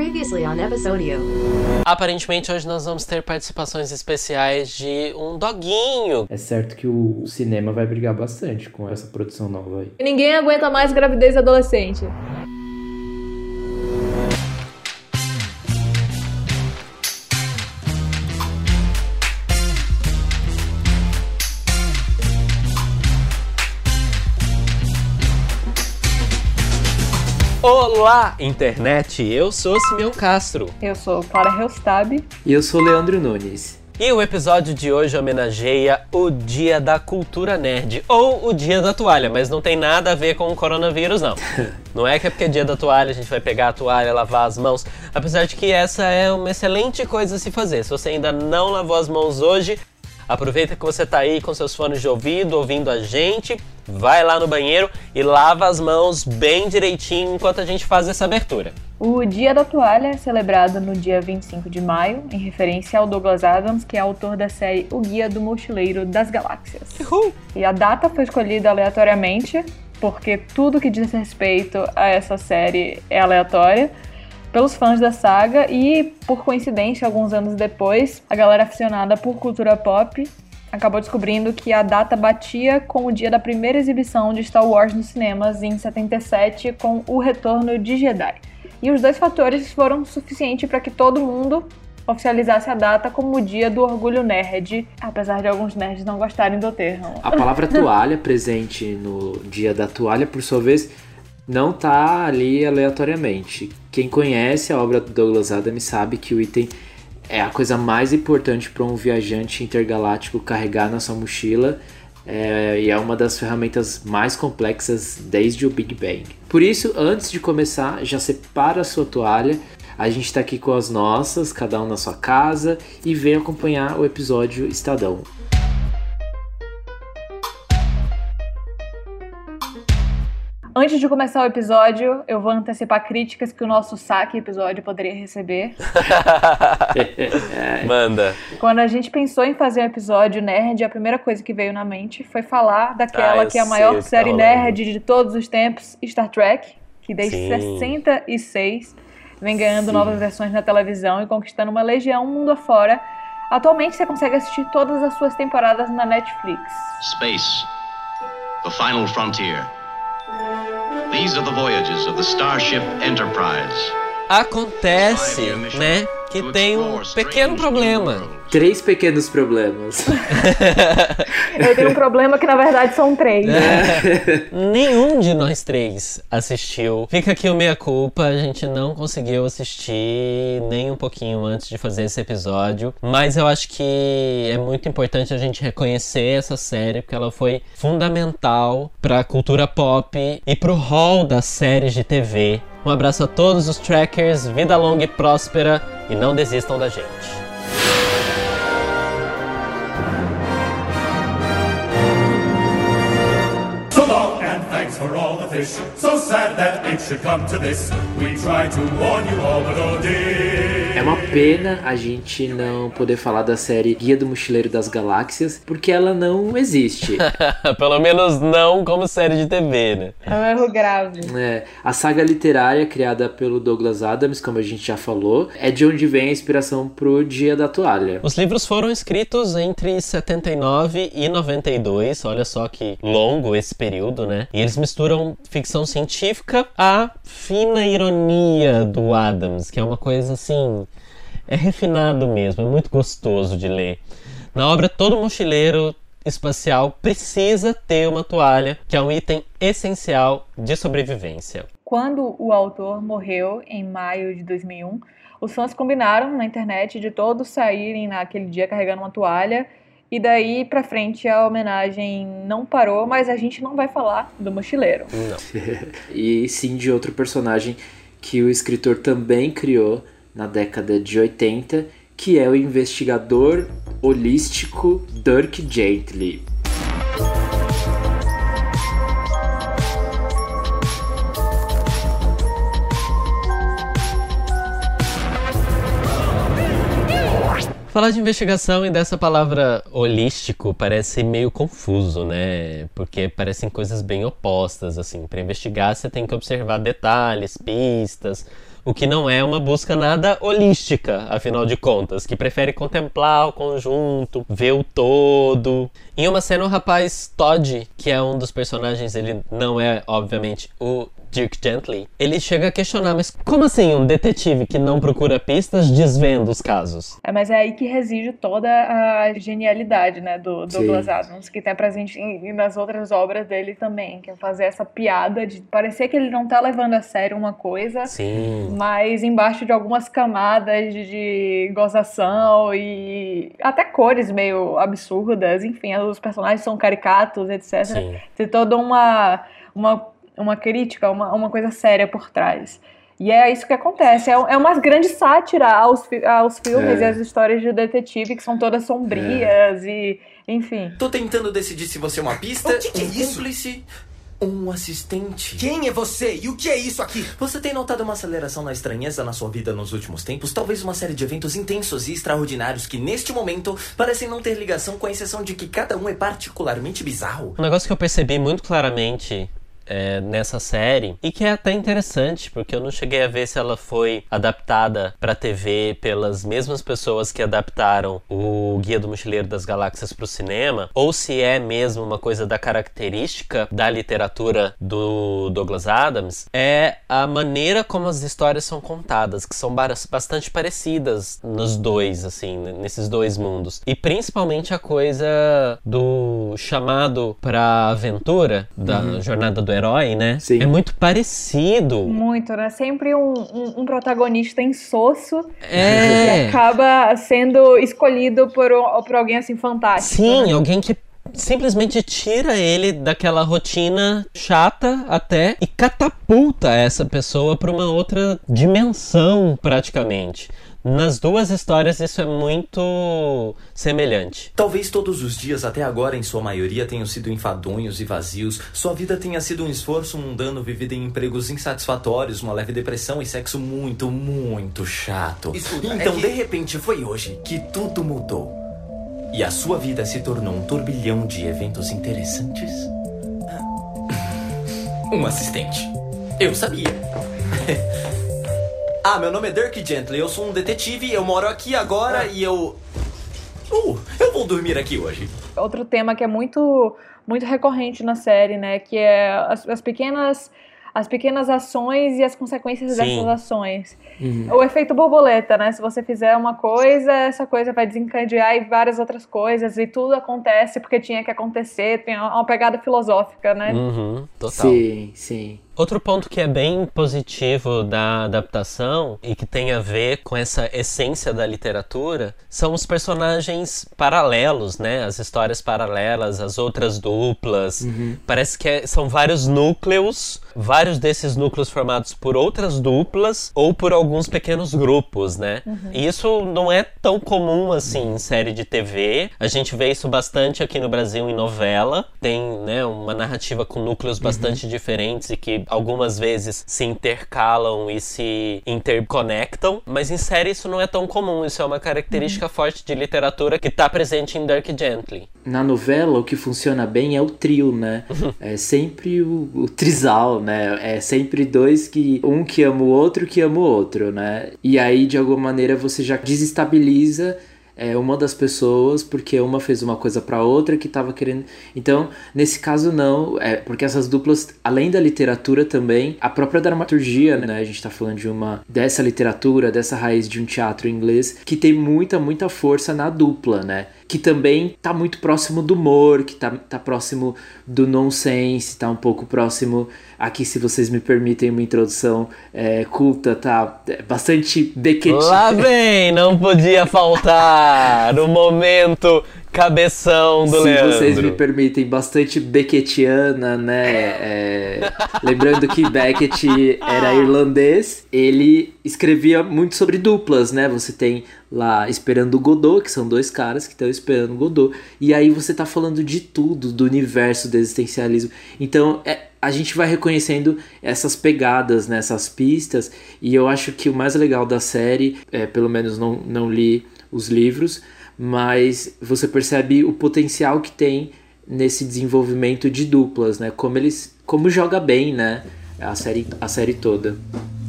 Previously on Episodio. Aparentemente hoje nós vamos ter participações especiais de um doguinho. É certo que o cinema vai brigar bastante com essa produção nova aí. Ninguém aguenta mais gravidez adolescente. Olá, internet! Eu sou Simeão Castro. Eu sou Clara Helstab. E eu sou Leandro Nunes. E o episódio de hoje homenageia o Dia da Cultura Nerd, ou o Dia da Toalha, mas não tem nada a ver com o coronavírus, não. Não é que é porque é dia da toalha, a gente vai pegar a toalha, lavar as mãos, apesar de que essa é uma excelente coisa a se fazer. Se você ainda não lavou as mãos hoje, aproveita que você tá aí com seus fones de ouvido, ouvindo a gente, vai lá no banheiro e lava as mãos bem direitinho enquanto a gente faz essa abertura. O Dia da Toalha é celebrado no dia 25 de maio, em referência ao Douglas Adams, que é autor da série O Guia do Mochileiro das Galáxias. Uhul. E a data foi escolhida aleatoriamente, porque tudo que diz respeito a essa série é aleatória, pelos fãs da saga e, por coincidência, alguns anos depois, a galera aficionada por cultura pop acabou descobrindo que a data batia com o dia da primeira exibição de Star Wars nos cinemas em 77 com O Retorno de Jedi. E os dois fatores foram suficientes para que todo mundo oficializasse a data como o dia do orgulho nerd, apesar de alguns nerds não gostarem do termo. A palavra toalha presente no dia da toalha, por sua vez, não tá ali aleatoriamente. Quem conhece a obra do Douglas Adams sabe que o item é a coisa mais importante para um viajante intergaláctico carregar na sua mochila. É, e é uma das ferramentas mais complexas desde o Big Bang. Por isso, antes de começar, já separa a sua toalha. A gente está aqui com as nossas, cada um na sua casa, e vem acompanhar o episódio Estadão. Antes de começar o episódio, eu vou antecipar críticas que o nosso saque episódio poderia receber. Manda. Quando a gente pensou em fazer um episódio nerd, a primeira coisa que veio na mente foi falar daquela Ah, que é a maior tá série rolando. nerd de todos os tempos, Star Trek, que desde Sim. 66 vem ganhando Sim. novas versões na televisão e conquistando uma legião mundo afora. Atualmente você consegue assistir todas as suas temporadas na Netflix. Space, the final frontier. These are the voyages of the Starship Enterprise. Acontece, né, que tem um pequeno problema. Três pequenos problemas. Eu tenho um problema que na verdade são três. Nenhum de nós três assistiu. Fica aqui o meia culpa, a gente não conseguiu assistir nem um pouquinho antes de fazer esse episódio, mas eu acho que é muito importante a gente reconhecer essa série porque ela foi fundamental pra cultura pop e pro hall das séries de TV. Um abraço a todos os trackers, vida longa e próspera e não desistam da gente. So long and thanks for all the fish. So sad that it should come to this. We tried to warn you all, but oh dear. É uma pena a gente não poder falar da série Guia do Mochileiro das Galáxias, porque ela não existe. Pelo menos não como série de TV, né? É um erro grave. É, a saga literária criada pelo Douglas Adams, como a gente já falou, é de onde vem a inspiração pro Dia da Toalha. Os livros foram escritos entre 79 e 92, olha só que longo esse período, né? E eles misturam ficção científica à fina ironia do Adams, que é uma coisa assim. É refinado mesmo, é muito gostoso de ler. Na obra, todo mochileiro espacial precisa ter uma toalha, que é um item essencial de sobrevivência. Quando o autor morreu em maio de 2001, os fãs combinaram na internet de todos saírem naquele dia carregando uma toalha. E daí pra frente a homenagem não parou, mas a gente não vai falar do mochileiro. Não. E sim de outro personagem que o escritor também criou na década de 80, que é o investigador holístico Dirk Gently. Falar de investigação e dessa palavra holístico parece meio confuso, né? Porque parecem coisas bem opostas, assim. Para investigar, você tem que observar detalhes, pistas, o que não é uma busca nada holística, afinal de contas, que prefere contemplar o conjunto, ver o todo. Em uma cena, o rapaz Todd, que é um dos personagens, ele não é, obviamente, o Dirk Gently, ele chega a questionar, mas como assim um detetive que não procura pistas desvenda os casos? É, mas é aí que reside toda a genialidade, né, do Douglas Sim. Adams, que tá presente em, nas outras obras dele também, que é fazer essa piada de parecer que ele não tá levando a sério uma coisa, Sim. mas embaixo de algumas camadas de, de gozação e até cores meio absurdas, enfim, os personagens são caricatos, etc. Sim. Tem toda uma, uma, uma crítica, uma, uma coisa séria por trás. E é isso que acontece. É, é uma grande sátira aos, aos filmes É. e às histórias de detetive, que são todas sombrias e, enfim. Tô tentando decidir se você é uma pista, O que que é um isso? cúmplice, um assistente. Quem é você e o que é isso aqui? Você tem notado uma aceleração na estranheza na sua vida nos últimos tempos? Talvez uma série de eventos intensos e extraordinários que, neste momento, parecem não ter ligação, com exceção de que cada um é particularmente bizarro. Um negócio que eu percebi muito claramente é, nessa série e que é até interessante porque eu não cheguei a ver se ela foi adaptada pra TV pelas mesmas pessoas que adaptaram o Guia do Mochileiro das Galáxias pro cinema ou se é mesmo uma coisa da característica da literatura do Douglas Adams é a maneira como as histórias são contadas que são ba- bastante parecidas nos dois assim nesses dois mundos. E principalmente a coisa do chamado pra aventura da jornada do herói, né? Sim. É muito parecido. Muito, né? Sempre um, um, um protagonista insosso que É. acaba sendo escolhido por, um- por alguém assim fantástico. Sim, né? alguém que simplesmente tira ele daquela rotina chata até e catapulta essa pessoa para uma outra dimensão, praticamente. Nas duas histórias isso é muito semelhante. Talvez todos os dias até agora, em sua maioria, tenham sido enfadonhos e vazios. Sua vida tenha sido um esforço mundano vivido em empregos insatisfatórios, uma leve depressão e sexo muito, muito chato. Escuta, é então, que- de repente, foi hoje que tudo mudou. E a sua vida se tornou um turbilhão de eventos interessantes. Um assistente. Eu sabia. ah, meu nome é Dirk Gently, eu sou um detetive, eu moro aqui agora e eu. Uh, eu vou dormir aqui hoje. Outro tema que é muito, muito recorrente na série, né? Que é as, as pequenas. As pequenas ações e as consequências Sim. dessas ações. O efeito borboleta, né? Se você fizer uma coisa, essa coisa vai desencadear em várias outras coisas e tudo acontece porque tinha que acontecer. Tem uma uma pegada filosófica, né? Uhum, total. Sim, sim. Outro ponto que é bem positivo da adaptação e que tem a ver com essa essência da literatura são os personagens paralelos, né? As histórias paralelas, as outras duplas. Parece que é- são vários núcleos, vários desses núcleos formados por outras duplas ou por alguns pequenos grupos, né? E isso não é tão comum assim em série de TV. A gente vê isso bastante aqui no Brasil em novela. Tem, né, uma narrativa com núcleos bastante diferentes e que algumas vezes se intercalam e se interconectam, mas em série isso não é tão comum. Isso é uma característica forte de literatura que tá presente em Dirk Gently. Na novela, o que funciona bem é o trio, né? É sempre o, o trisal, né? É sempre dois que. Um que ama o outro que ama o outro, né? E aí, de alguma maneira, você já desestabiliza é, uma das pessoas porque uma fez uma coisa pra outra que tava querendo. Então, nesse caso, não. É, porque essas duplas, além da literatura também, a própria dramaturgia, né? A gente tá falando de uma. dessa literatura, dessa raiz de um teatro inglês, que tem muita, muita força na dupla, né? Que também tá muito próximo do humor, que tá, tá próximo do nonsense, tá um pouco próximo. Aqui, se vocês me permitem uma introdução é, culta, tá é, bastante Beckett. Lá vem, não podia faltar o momento cabeção do Se Leandro. vocês me permitem, bastante Beckettiana, né? É, lembrando que Beckett era irlandês, ele escrevia muito sobre duplas, né? Você tem lá Esperando o Godot, que são dois caras que estão esperando o Godot, e aí você tá falando de tudo, do universo do existencialismo. Então, é, a gente vai reconhecendo essas pegadas, né, essas pistas, e eu acho que o mais legal da série, é, pelo menos não, não li os livros, mas você percebe o potencial que tem nesse desenvolvimento de duplas, né? Como eles, como joga bem, né? A série, a série toda.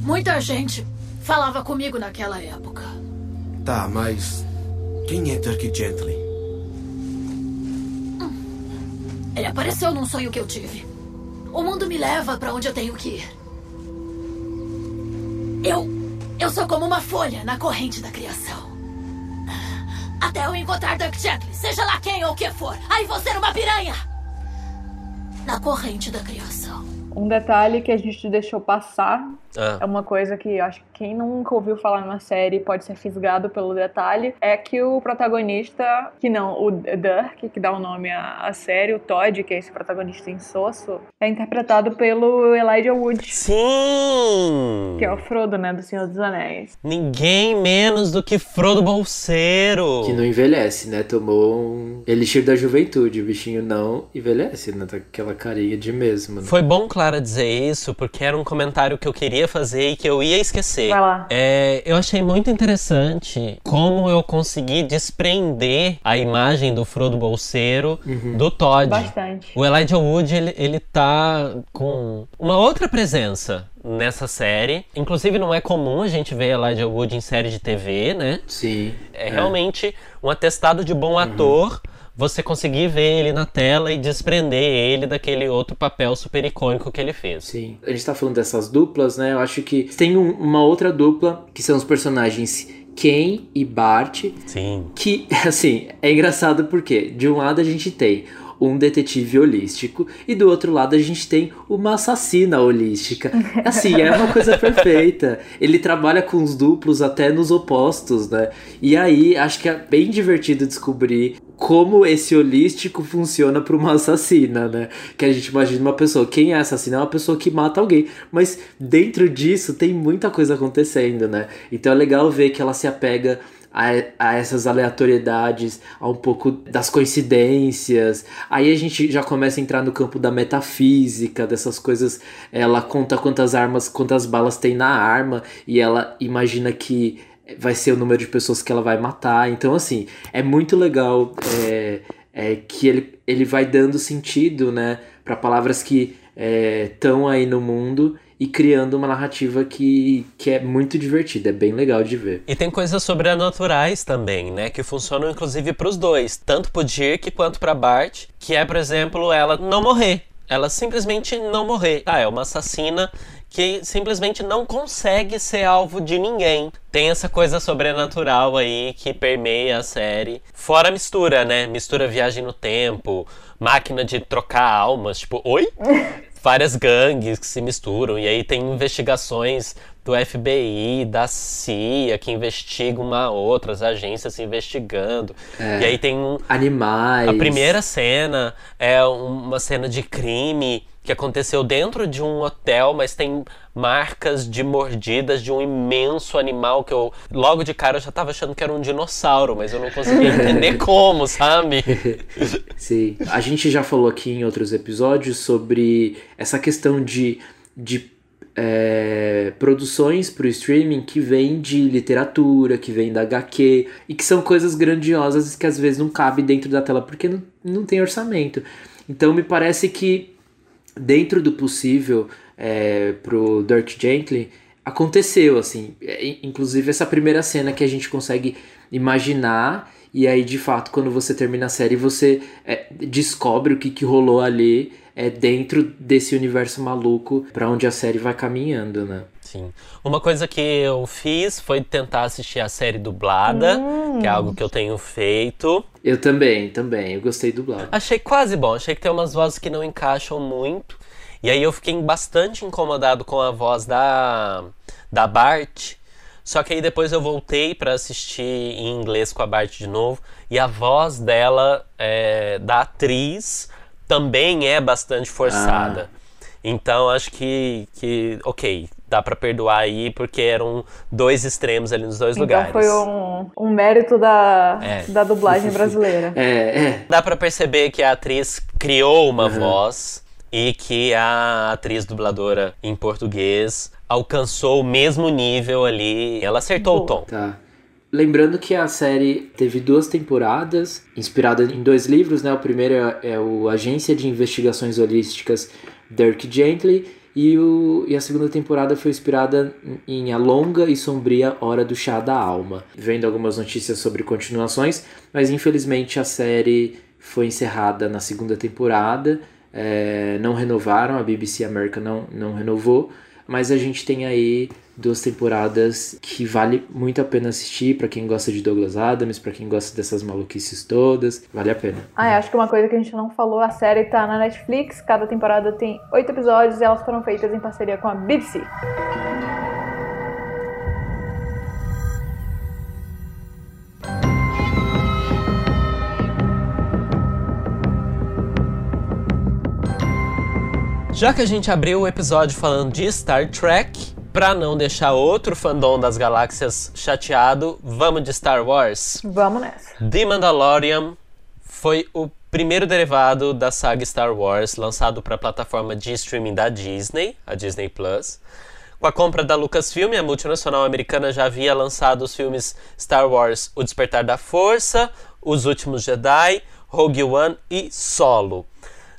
Muita gente falava comigo naquela época. Tá, mas. Quem é Dirk Gently? Ele apareceu num sonho que eu tive. O mundo me leva pra onde eu tenho que ir. Eu. Eu sou como uma folha na corrente da criação. Até eu encontrar Dirk Gently, seja lá quem ou o que for. Aí vou ser uma piranha! Na corrente da criação. Um detalhe que a gente deixou passar Ah. é uma coisa que eu acho que quem nunca ouviu falar numa série pode ser fisgado pelo detalhe, é que o protagonista, que não, o Dirk, que dá o nome à, à série, o Todd, que é esse protagonista insosso, é interpretado pelo Elijah Wood, Sim! que é o Frodo, né, do Senhor dos Anéis. Ninguém menos do que Frodo Bolseiro. Que não envelhece, né? Tomou um elixir da juventude. O bichinho não envelhece, né? Tá com aquela carinha de mesmo. Né? Foi bom, Clara, dizer isso, porque era um comentário que eu queria fazer e que eu ia esquecer. Vai lá. É, eu achei muito interessante como eu consegui desprender a imagem do Frodo Bolseiro do Todd. Bastante. O Elijah Wood, ele, ele tá com uma outra presença nessa série. Inclusive, não é comum a gente ver Elijah Wood em série de TV, né? Sim. É realmente um atestado de bom ator você conseguir ver ele na tela e desprender ele daquele outro papel super icônico que ele fez. Sim. A gente tá falando dessas duplas, né? Eu acho que tem um- uma outra dupla que são os personagens Ken e Bart, Sim. que, assim, é engraçado porque de um lado a gente tem um detetive holístico e do outro lado a gente tem uma assassina holística. Assim, é uma coisa perfeita. Ele trabalha com os duplos até nos opostos, né? E aí acho que é bem divertido descobrir como esse holístico funciona para uma assassina, né? Que a gente imagina uma pessoa, quem é assassina? É uma pessoa que mata alguém, mas dentro disso tem muita coisa acontecendo, né? Então é legal ver que ela se apega a, a essas aleatoriedades, a um pouco das coincidências. Aí a gente já começa a entrar no campo da metafísica, dessas coisas. Ela conta quantas armas, quantas balas tem na arma e ela imagina que vai ser o número de pessoas que ela vai matar. Então, assim, é muito legal é, é, que ele, ele vai dando sentido, né, para palavras que estão aí no mundo e criando uma narrativa que, que é muito divertida, é bem legal de ver. E tem coisas sobrenaturais também, né? Que funcionam inclusive pros dois. Tanto pro Dirk quanto pra Bart. Que é, por exemplo, ela não morrer. Ela simplesmente não morrer. Ah, é uma assassina que simplesmente não consegue ser alvo de ninguém. Tem essa coisa sobrenatural aí que permeia a série. Fora a mistura, né? Mistura viagem no tempo, máquina de trocar almas. Tipo, oi? várias gangues que se misturam e aí tem investigações do FBI, da CIA que investigam uma outra, as agências se investigando. É. E aí tem um, Animais. a primeira cena é uma cena de crime que aconteceu dentro de um hotel, mas tem marcas de mordidas de um imenso animal que eu logo de cara eu já tava achando que era um dinossauro, mas eu não conseguia entender como, sabe? Sim. A gente já falou aqui em outros episódios sobre essa questão de, de é, produções para o streaming que vêm de literatura, que vêm da HQ e que são coisas grandiosas que às vezes não cabem dentro da tela porque não, não tem orçamento. Então me parece que dentro do possível é, pro Dirk Gently aconteceu assim, É, inclusive essa primeira cena que a gente consegue imaginar e aí de fato quando você termina a série você é, descobre o que, que rolou ali é dentro desse universo maluco para onde a série vai caminhando, né? Sim. Uma coisa que eu fiz foi tentar assistir a série dublada, que é algo que eu tenho feito. Eu também, também, eu gostei dublado. Achei quase bom, achei que tem umas vozes que não encaixam muito. E aí eu fiquei bastante incomodado com a voz da, da Bart. Só que aí depois eu voltei pra assistir em inglês com a Bart de novo. E a voz dela, é, da atriz, também é bastante forçada. Então acho que, que, ok, dá pra perdoar aí, porque eram dois extremos ali nos dois Então lugares. foi um, um mérito da, É. da dublagem brasileira. É, é, Dá pra perceber que a atriz criou uma voz e que a atriz dubladora em português alcançou o mesmo nível ali. Ela acertou o tom. Tá. Lembrando que a série teve duas temporadas, inspirada em dois livros, né? O primeiro é, é o Agência de Investigações Holísticas Dirk Gently E, o, e a segunda temporada foi inspirada em A Longa e Sombria Hora do Chá da Alma. Vendo algumas notícias sobre continuações, mas infelizmente a série foi encerrada na segunda temporada. É, não renovaram, a BBC América não, não renovou, mas a gente tem aí duas temporadas que vale muito a pena assistir para quem gosta de Douglas Adams, para quem gosta dessas maluquices todas, vale a pena. Ah, acho que uma coisa que a gente não falou, a série tá na Netflix, cada temporada tem oito episódios e elas foram feitas em parceria com a BBC. Já que a gente abriu o episódio falando de Star Trek, Pra não deixar outro fandom das galáxias chateado, vamos de Star Wars? Vamos nessa. The Mandalorian foi o primeiro derivado da saga Star Wars lançado para a plataforma de streaming da Disney, a Disney Plus. Com a compra da Lucasfilm, a multinacional americana já havia lançado os filmes Star Wars O Despertar da Força, Os Últimos Jedi, Rogue One e Solo.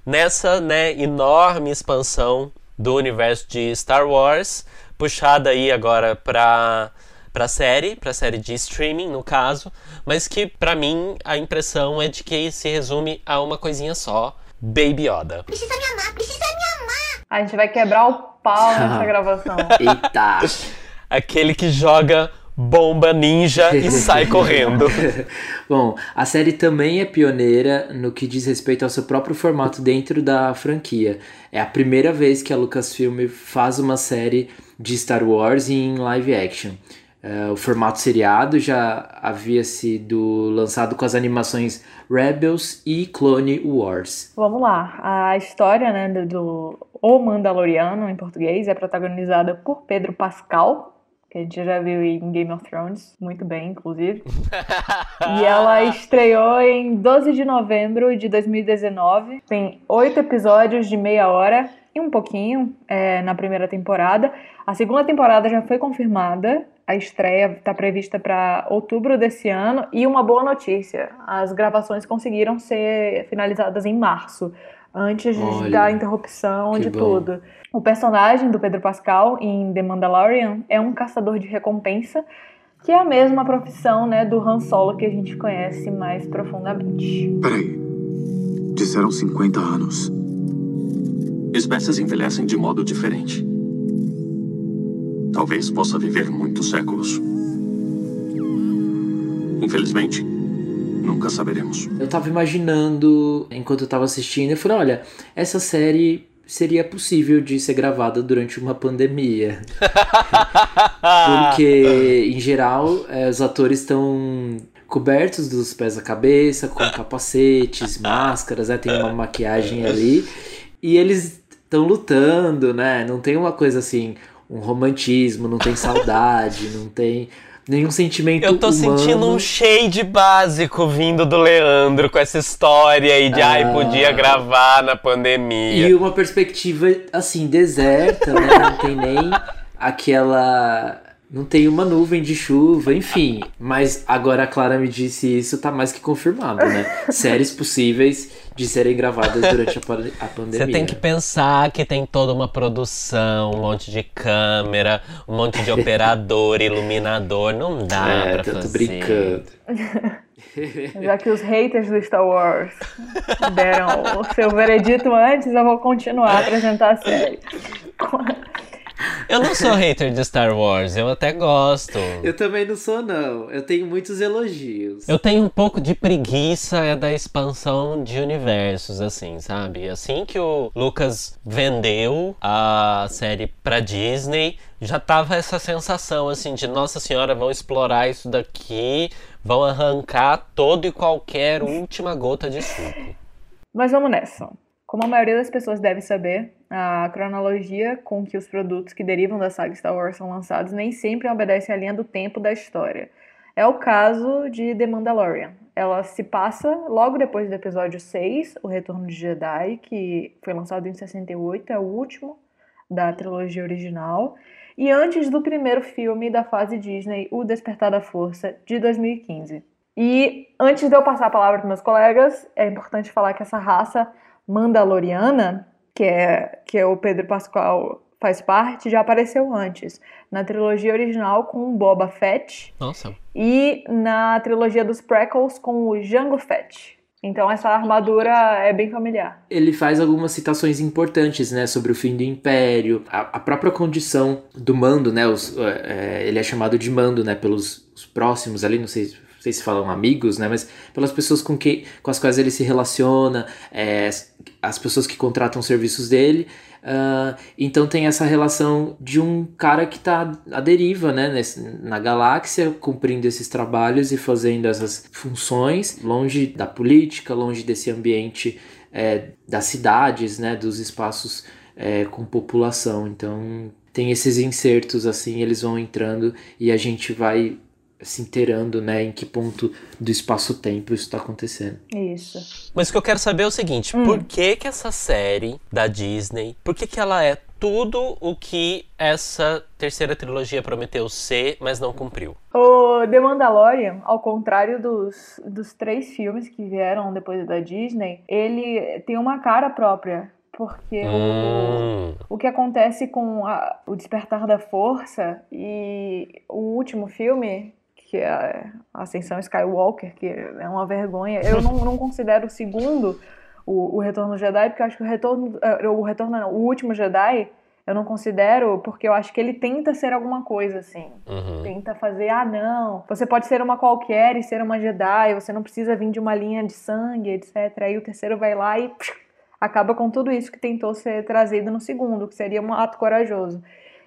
Nessa né, enorme expansão do universo de Star Wars, puxada aí agora pra, pra série, pra série de streaming, no caso, mas que para mim a impressão é de que se resume a uma coisinha só: Baby Yoda. Precisa me amar, precisa me amar. A gente vai quebrar o pau nessa gravação. Eita! Aquele que joga bomba ninja e sai correndo. Bom, a série também é pioneira no que diz respeito ao seu próprio formato dentro da franquia. É a primeira vez que a Lucasfilm faz uma série de Star Wars em live action. Uh, o formato seriado já havia sido lançado com as animações Rebels e Clone Wars. Vamos lá, a história né, do, do O Mandaloriano em português é protagonizada por Pedro Pascal, que a gente já viu em Game of Thrones, muito bem, inclusive. e ela estreou em 12 de novembro de 2019. Tem oito episódios de meia hora e um pouquinho é, na primeira temporada. A segunda temporada já foi confirmada, a estreia está prevista para outubro desse ano. E uma boa notícia: as gravações conseguiram ser finalizadas em março, antes Olha, da interrupção de bom. tudo. O personagem do Pedro Pascal em The Mandalorian é um caçador de recompensa, que é a mesma profissão né, do Han Solo que a gente conhece mais profundamente. Peraí. Disseram 50 anos. Espécies envelhecem de modo diferente. Talvez possa viver muitos séculos. Infelizmente, nunca saberemos. Eu tava imaginando, enquanto eu tava assistindo, eu falei, olha, essa série seria possível de ser gravada durante uma pandemia. Porque, em geral, eh, os atores estão cobertos dos pés à cabeça, com capacetes, máscaras, né? tem uma maquiagem ali. E eles estão lutando, né? Não tem uma coisa assim, um romantismo, não tem saudade, não tem nenhum sentimento Eu tô humano. sentindo um shade básico vindo do Leandro com essa história aí de ai, podia gravar na pandemia. E uma perspectiva, assim, deserta, né? Não tem nem aquela. Não tem uma nuvem de chuva, enfim. Mas agora a Clara me disse isso, tá mais que confirmado, né? Séries possíveis de serem gravadas durante a, pa- a pandemia. Você tem que pensar que tem toda uma produção, um monte de câmera, um monte de operador, iluminador. Não dá É, pra tô fazer. brincando. Já que os haters do Star Wars deram o seu veredito antes, eu vou continuar a apresentar a série. Eu não sou hater de Star Wars, eu até gosto. Eu também não sou, não. Eu tenho muitos elogios. Eu tenho um pouco de preguiça é da expansão de universos, assim, sabe? Assim que o Lucas vendeu a série pra Disney, já tava essa sensação, assim, de Nossa Senhora, vão explorar isso daqui, vão arrancar todo e qualquer última gota de suco. Mas vamos nessa. Como a maioria das pessoas deve saber, a cronologia com que os produtos que derivam da saga Star Wars são lançados nem sempre obedece à linha do tempo da história. É o caso de The Mandalorian. Ela se passa logo depois do episódio 6, O Retorno de Jedi, que foi lançado em 68, é o último da trilogia original, e antes do primeiro filme da fase Disney, O Despertar da Força, de 2015. E antes de eu passar a palavra para meus colegas, é importante falar que essa raça mandaloriana que é, que é o Pedro Pascal faz parte, já apareceu antes. Na trilogia original com o Boba Fett. Nossa. E na trilogia dos prequels com o Jango Fett. Então essa armadura é bem familiar. Ele faz algumas citações importantes, né, sobre o fim do Império, a, a própria condição do mando, né, os, é, ele é chamado de mando, né, pelos próximos ali, não sei, não sei se falam amigos, né, mas pelas pessoas com, que, com as quais ele se relaciona, é, as pessoas que contratam os serviços dele, Uh, então tem essa relação de um cara que está à deriva, né, nesse, na galáxia, cumprindo esses trabalhos e fazendo essas funções, longe da política, longe desse ambiente é, das cidades, né, dos espaços é, com população. Então tem esses insertos assim, eles vão entrando e a gente vai se inteirando, né, em que ponto do espaço-tempo isso está acontecendo. Isso. Mas o que eu quero saber é o seguinte, hum. por que que essa série da Disney, por que que ela é tudo o que essa terceira trilogia prometeu ser, mas não cumpriu? O The Mandalorian, ao contrário dos, dos três filmes que vieram depois da Disney, ele tem uma cara própria porque hum. o, o que acontece com a, o Despertar da Força e o último filme, que é a Ascensão Skywalker, que é uma vergonha. Eu não, não considero o segundo, o, o Retorno Jedi, porque eu acho que o Retorno, eh, o Retorno não, o Último Jedi, eu não considero, porque eu acho que ele tenta ser alguma coisa, assim. Uhum. Tenta fazer, ah, não, você pode ser uma qualquer e ser uma Jedi, você não precisa vir de uma linha de sangue, etc. Aí o terceiro vai lá e psh, acaba com tudo isso que tentou ser trazido no segundo, que seria um ato corajoso.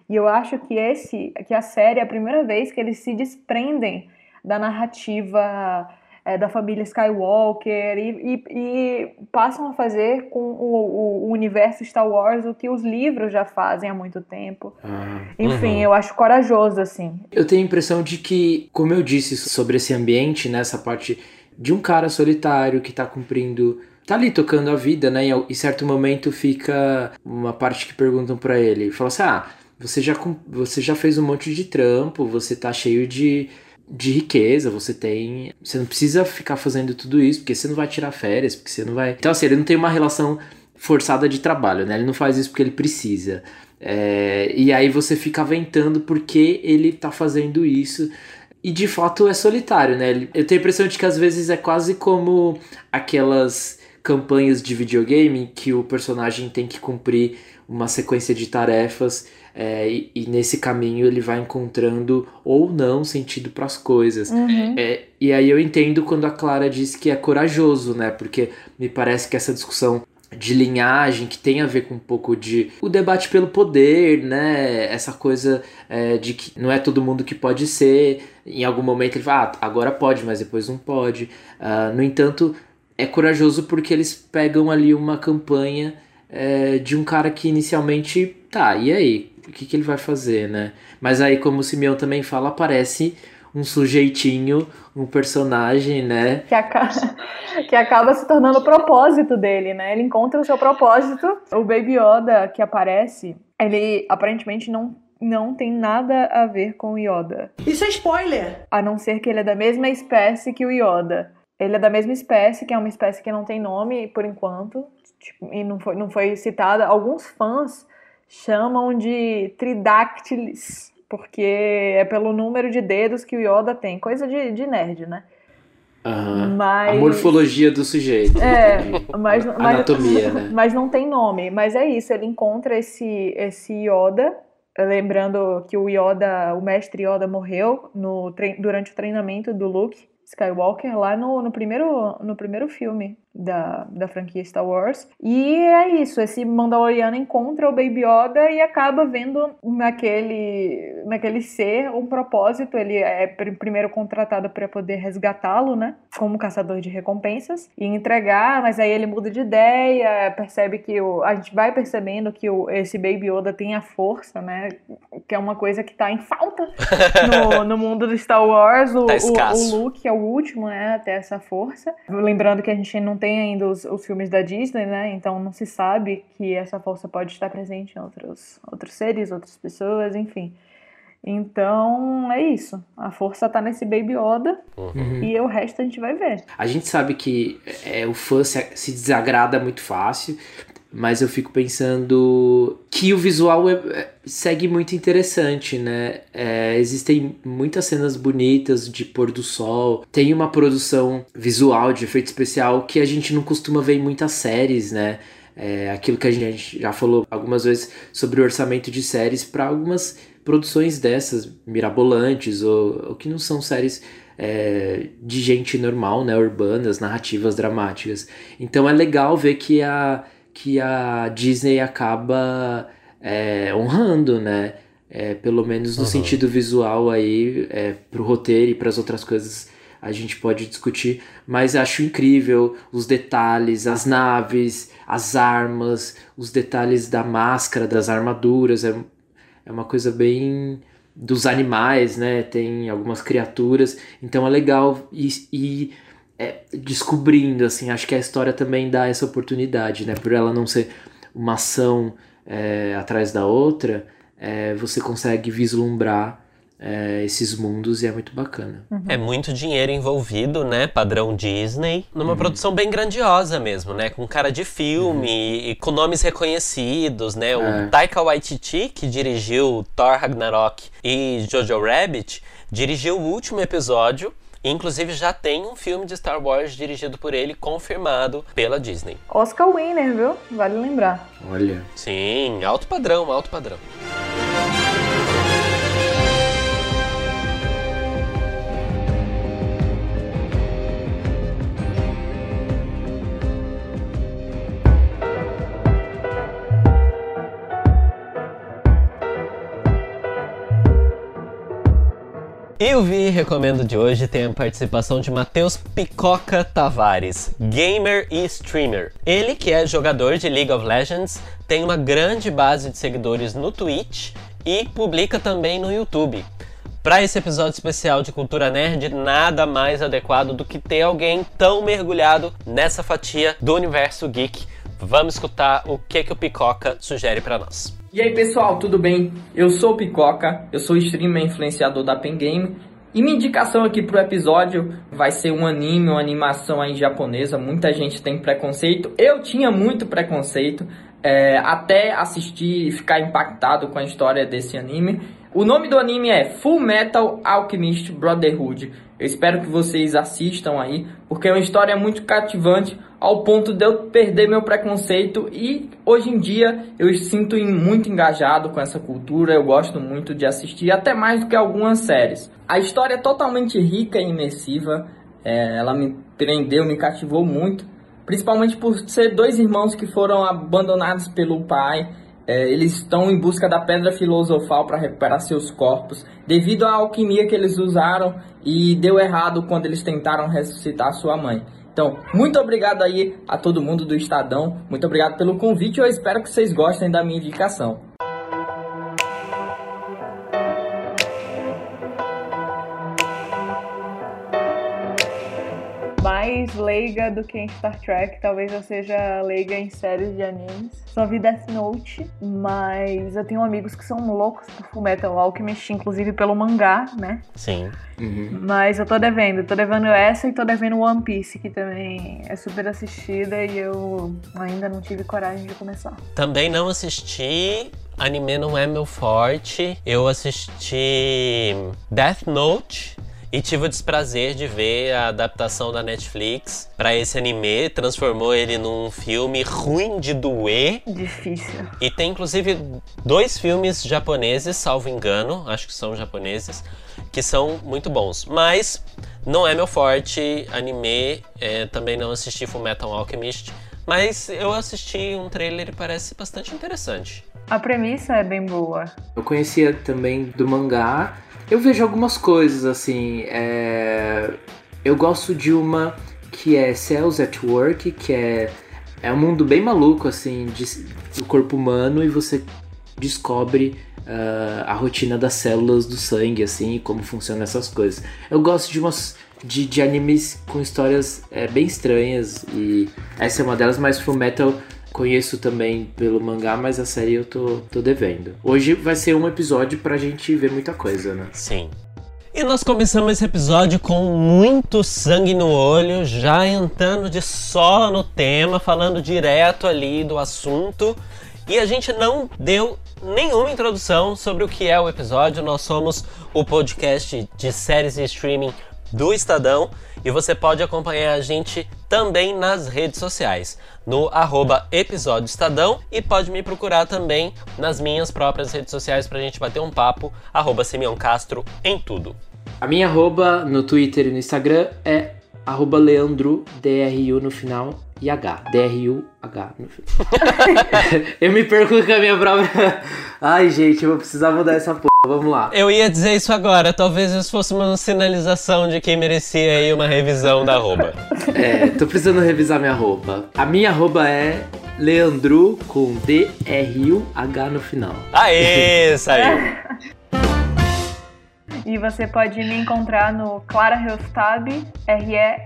E eu acho que esse, que a série é a primeira vez que eles se desprendem da narrativa é, da família Skywalker e, e, e, passam a fazer com o, o, universo Star Wars o que os livros já fazem há muito tempo. Ah, Enfim, uhum. eu acho corajoso, assim. Eu tenho a impressão de que, como eu disse sobre esse ambiente, nessa né, parte de um cara solitário que está cumprindo tá ali tocando a vida, né? E em certo momento fica uma parte que perguntam para ele, fala assim: "Ah, você já, você já fez um monte de trampo, você tá cheio de, de riqueza, você tem. Você não precisa ficar fazendo tudo isso, porque você não vai tirar férias, porque você não vai. Então, assim, ele não tem uma relação forçada de trabalho, né? Ele não faz isso porque ele precisa. É, e aí você fica aventando porque ele tá fazendo isso. E de fato é solitário, né? Eu tenho a impressão de que às vezes é quase como aquelas campanhas de videogame que o personagem tem que cumprir uma sequência de tarefas é, e, e, nesse caminho ele vai encontrando ou não sentido para as coisas. Uhum. É, e aí eu entendo quando a Clara diz que é corajoso, né? Porque me parece que essa discussão de linhagem que tem a ver com um pouco de o debate pelo poder, né? Essa coisa é, de que não é todo mundo que pode ser. Em algum momento ele fala, ah, agora pode, mas depois não pode. Uh, no entanto, é corajoso porque eles pegam ali uma campanha é, de um cara que inicialmente tá, e aí? O que, que ele vai fazer, né? Mas aí, como o Simeão também fala, aparece um sujeitinho, um personagem, né? Que acaba, que acaba se tornando o propósito dele, né? Ele encontra o seu propósito. O Baby Yoda que aparece, ele aparentemente não não tem nada a ver com o Yoda. Isso é spoiler! A não ser que ele é da mesma espécie que o Yoda. Ele é da mesma espécie, que é uma espécie que não tem nome por enquanto, tipo, e não foi, não foi citada. Alguns fãs chamam de tridáctilis, porque é pelo número de dedos que o Yoda tem. Coisa de, de nerd, né? Uhum. Mas... A morfologia do sujeito. É, mas, Anatomia, mas, né? Mas não tem nome. Mas é isso, ele encontra esse, esse Yoda, lembrando que o Yoda, o mestre Yoda morreu no, durante o treinamento do Luke Skywalker lá no, no, primeiro, no primeiro filme da, da franquia Star Wars. E é isso, esse Mandaloriano encontra o Baby Yoda e acaba vendo naquele, naquele ser um propósito. Ele é primeiro contratado para poder resgatá-lo, né? Como caçador de recompensas e entregar, mas aí ele muda de ideia, percebe que o, a gente vai percebendo que o, esse Baby Yoda tem a força, né? Que é uma coisa que tá em falta no, no mundo do Star Wars. O, tá o, o Luke é o último, né? Até essa força. Lembrando que a gente não tem ainda os, os, filmes da Disney, né? Então não se sabe que essa força pode estar presente em outros, outros seres, outras pessoas, enfim. Então é isso. A força tá nesse Baby Yoda uhum. e o resto a gente vai ver. A gente sabe que é, o fã se, se desagrada muito fácil. Mas eu fico pensando que o visual é, é, segue muito interessante, né? É, existem muitas cenas bonitas de pôr do sol, tem uma produção visual de efeito especial que a gente não costuma ver em muitas séries, né? É, aquilo que a gente já falou algumas vezes sobre o orçamento de séries para algumas produções dessas mirabolantes ou, ou que não são séries é, de gente normal, né, urbanas, narrativas dramáticas. Então é legal ver que a, que a Disney acaba é, honrando, né? É, pelo menos no uhum. sentido visual aí, é, pro roteiro e para as outras coisas a gente pode discutir, mas acho incrível os detalhes, as naves, as armas, os detalhes da máscara, das armaduras, é, é uma coisa bem dos animais, né? Tem algumas criaturas, então é legal e, e é, descobrindo, assim, acho que a história também dá essa oportunidade, né? Por ela não ser uma ação é, atrás da outra, é, você consegue vislumbrar é, esses mundos e é muito bacana. Uhum. É muito dinheiro envolvido, né? Padrão Disney. Numa uhum. produção bem grandiosa mesmo, né? Com cara de filme uhum. e com nomes reconhecidos, né? O é. Taika Waititi, que dirigiu Thor Ragnarok e Jojo Rabbit, dirigiu o último episódio Inclusive já tem um filme de Star Wars dirigido por ele, confirmado pela Disney. Oscar Winner, viu? Vale lembrar. Olha. Sim, alto padrão, alto padrão. E o Vi Recomendo de hoje tem a participação de Matheus Picoca Tavares, gamer e streamer. Ele, que é jogador de League of Legends, tem uma grande base de seguidores no Twitch e publica também no YouTube. Para esse episódio especial de Cultura Nerd, nada mais adequado do que ter alguém tão mergulhado nessa fatia do universo geek. Vamos escutar o que, que o Picoca sugere para nós. E aí pessoal, tudo bem? Eu sou o Picoca, eu sou streamer influenciador da Pen Game e minha indicação aqui pro episódio vai ser um anime, uma animação aí japonesa. Muita gente tem preconceito, eu tinha muito preconceito é, até assistir e ficar impactado com a história desse anime. O nome do anime é Full Metal Alchemist Brotherhood. Eu espero que vocês assistam aí, porque é uma história muito cativante, ao ponto de eu perder meu preconceito e hoje em dia eu sinto muito engajado com essa cultura, eu gosto muito de assistir, até mais do que algumas séries. A história é totalmente rica e imersiva, é, ela me prendeu, me cativou muito, principalmente por ser dois irmãos que foram abandonados pelo pai é, eles estão em busca da pedra filosofal para recuperar seus corpos, devido à alquimia que eles usaram e deu errado quando eles tentaram ressuscitar sua mãe. Então, muito obrigado aí a todo mundo do Estadão, muito obrigado pelo convite eu espero que vocês gostem da minha indicação. Mais leiga do que em Star Trek. Talvez eu seja leiga em séries de animes. Só vi Death Note, mas eu tenho amigos que são loucos por Fullmetal Alchemist, inclusive pelo mangá, né? Sim. Uhum. Mas eu tô devendo, tô devendo essa e tô devendo One Piece, que também é super assistida e eu ainda não tive coragem de começar. Também não assisti, anime não é meu forte. Eu assisti Death Note, e tive o desprazer de ver a adaptação da Netflix para esse anime, transformou ele num filme ruim de doer. Difícil. E tem inclusive dois filmes japoneses, salvo engano, acho que são japoneses, que são muito bons. Mas não é meu forte, anime, é, também não assisti Full Metal Alchemist, mas eu assisti um trailer e parece bastante interessante. A premissa é bem boa. Eu conhecia também do mangá eu vejo algumas coisas assim. É... Eu gosto de uma que é Cells at Work, que é, é um mundo bem maluco assim de, do corpo humano e você descobre uh, a rotina das células do sangue, assim, como funcionam essas coisas. Eu gosto de umas de, de animes com histórias é, bem estranhas e essa é uma delas, mas Full Metal Conheço também pelo mangá, mas a série eu tô, tô devendo. Hoje vai ser um episódio pra gente ver muita coisa, né? Sim. E nós começamos esse episódio com muito sangue no olho, já entrando de só no tema, falando direto ali do assunto. E a gente não deu nenhuma introdução sobre o que é o episódio. Nós somos o podcast de séries e streaming do Estadão. E você pode acompanhar a gente também nas redes sociais, no arroba episódio Estadão. E pode me procurar também nas minhas próprias redes sociais pra gente bater um papo, arroba Castro em tudo. A minha arroba no Twitter e no Instagram é arroba Leandro, DRU no final e H. D-R-U-H no final. eu me perco com a minha própria. Ai, gente, eu vou precisar mudar essa porra. Vamos lá. Eu ia dizer isso agora, talvez isso fosse uma sinalização de quem merecia aí uma revisão da arroba. É, tô precisando revisar minha roupa. A minha arroba é Leandro com D-R-U-H no final. Aê, saiu! E você pode me encontrar no Clara Reustab, R-E-L-L-S-T-A-B.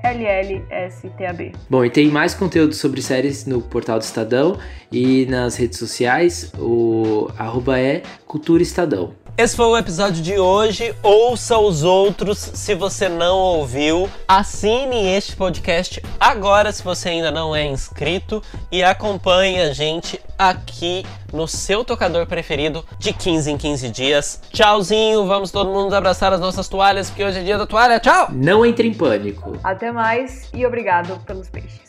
Bom, e tem mais conteúdo sobre séries no portal do Estadão e nas redes sociais. O arroba é Cultura Estadão. Esse foi o episódio de hoje. Ouça os outros se você não ouviu. Assine este podcast agora se você ainda não é inscrito e acompanhe a gente aqui no seu tocador preferido de 15 em 15 dias. Tchauzinho, vamos todo mundo abraçar as nossas toalhas porque hoje é dia da toalha. Tchau! Não entre em pânico. Até mais e obrigado pelos peixes.